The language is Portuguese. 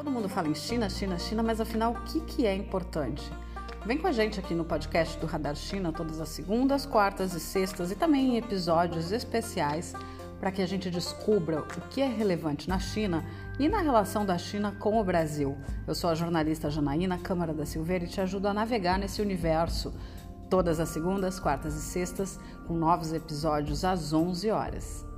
Todo mundo fala em China, China, China, mas afinal, o que, que é importante? Vem com a gente aqui no podcast do Radar China todas as segundas, quartas e sextas e também em episódios especiais para que a gente descubra o que é relevante na China e na relação da China com o Brasil. Eu sou a jornalista Janaína Câmara da Silveira e te ajudo a navegar nesse universo todas as segundas, quartas e sextas com novos episódios às 11 horas.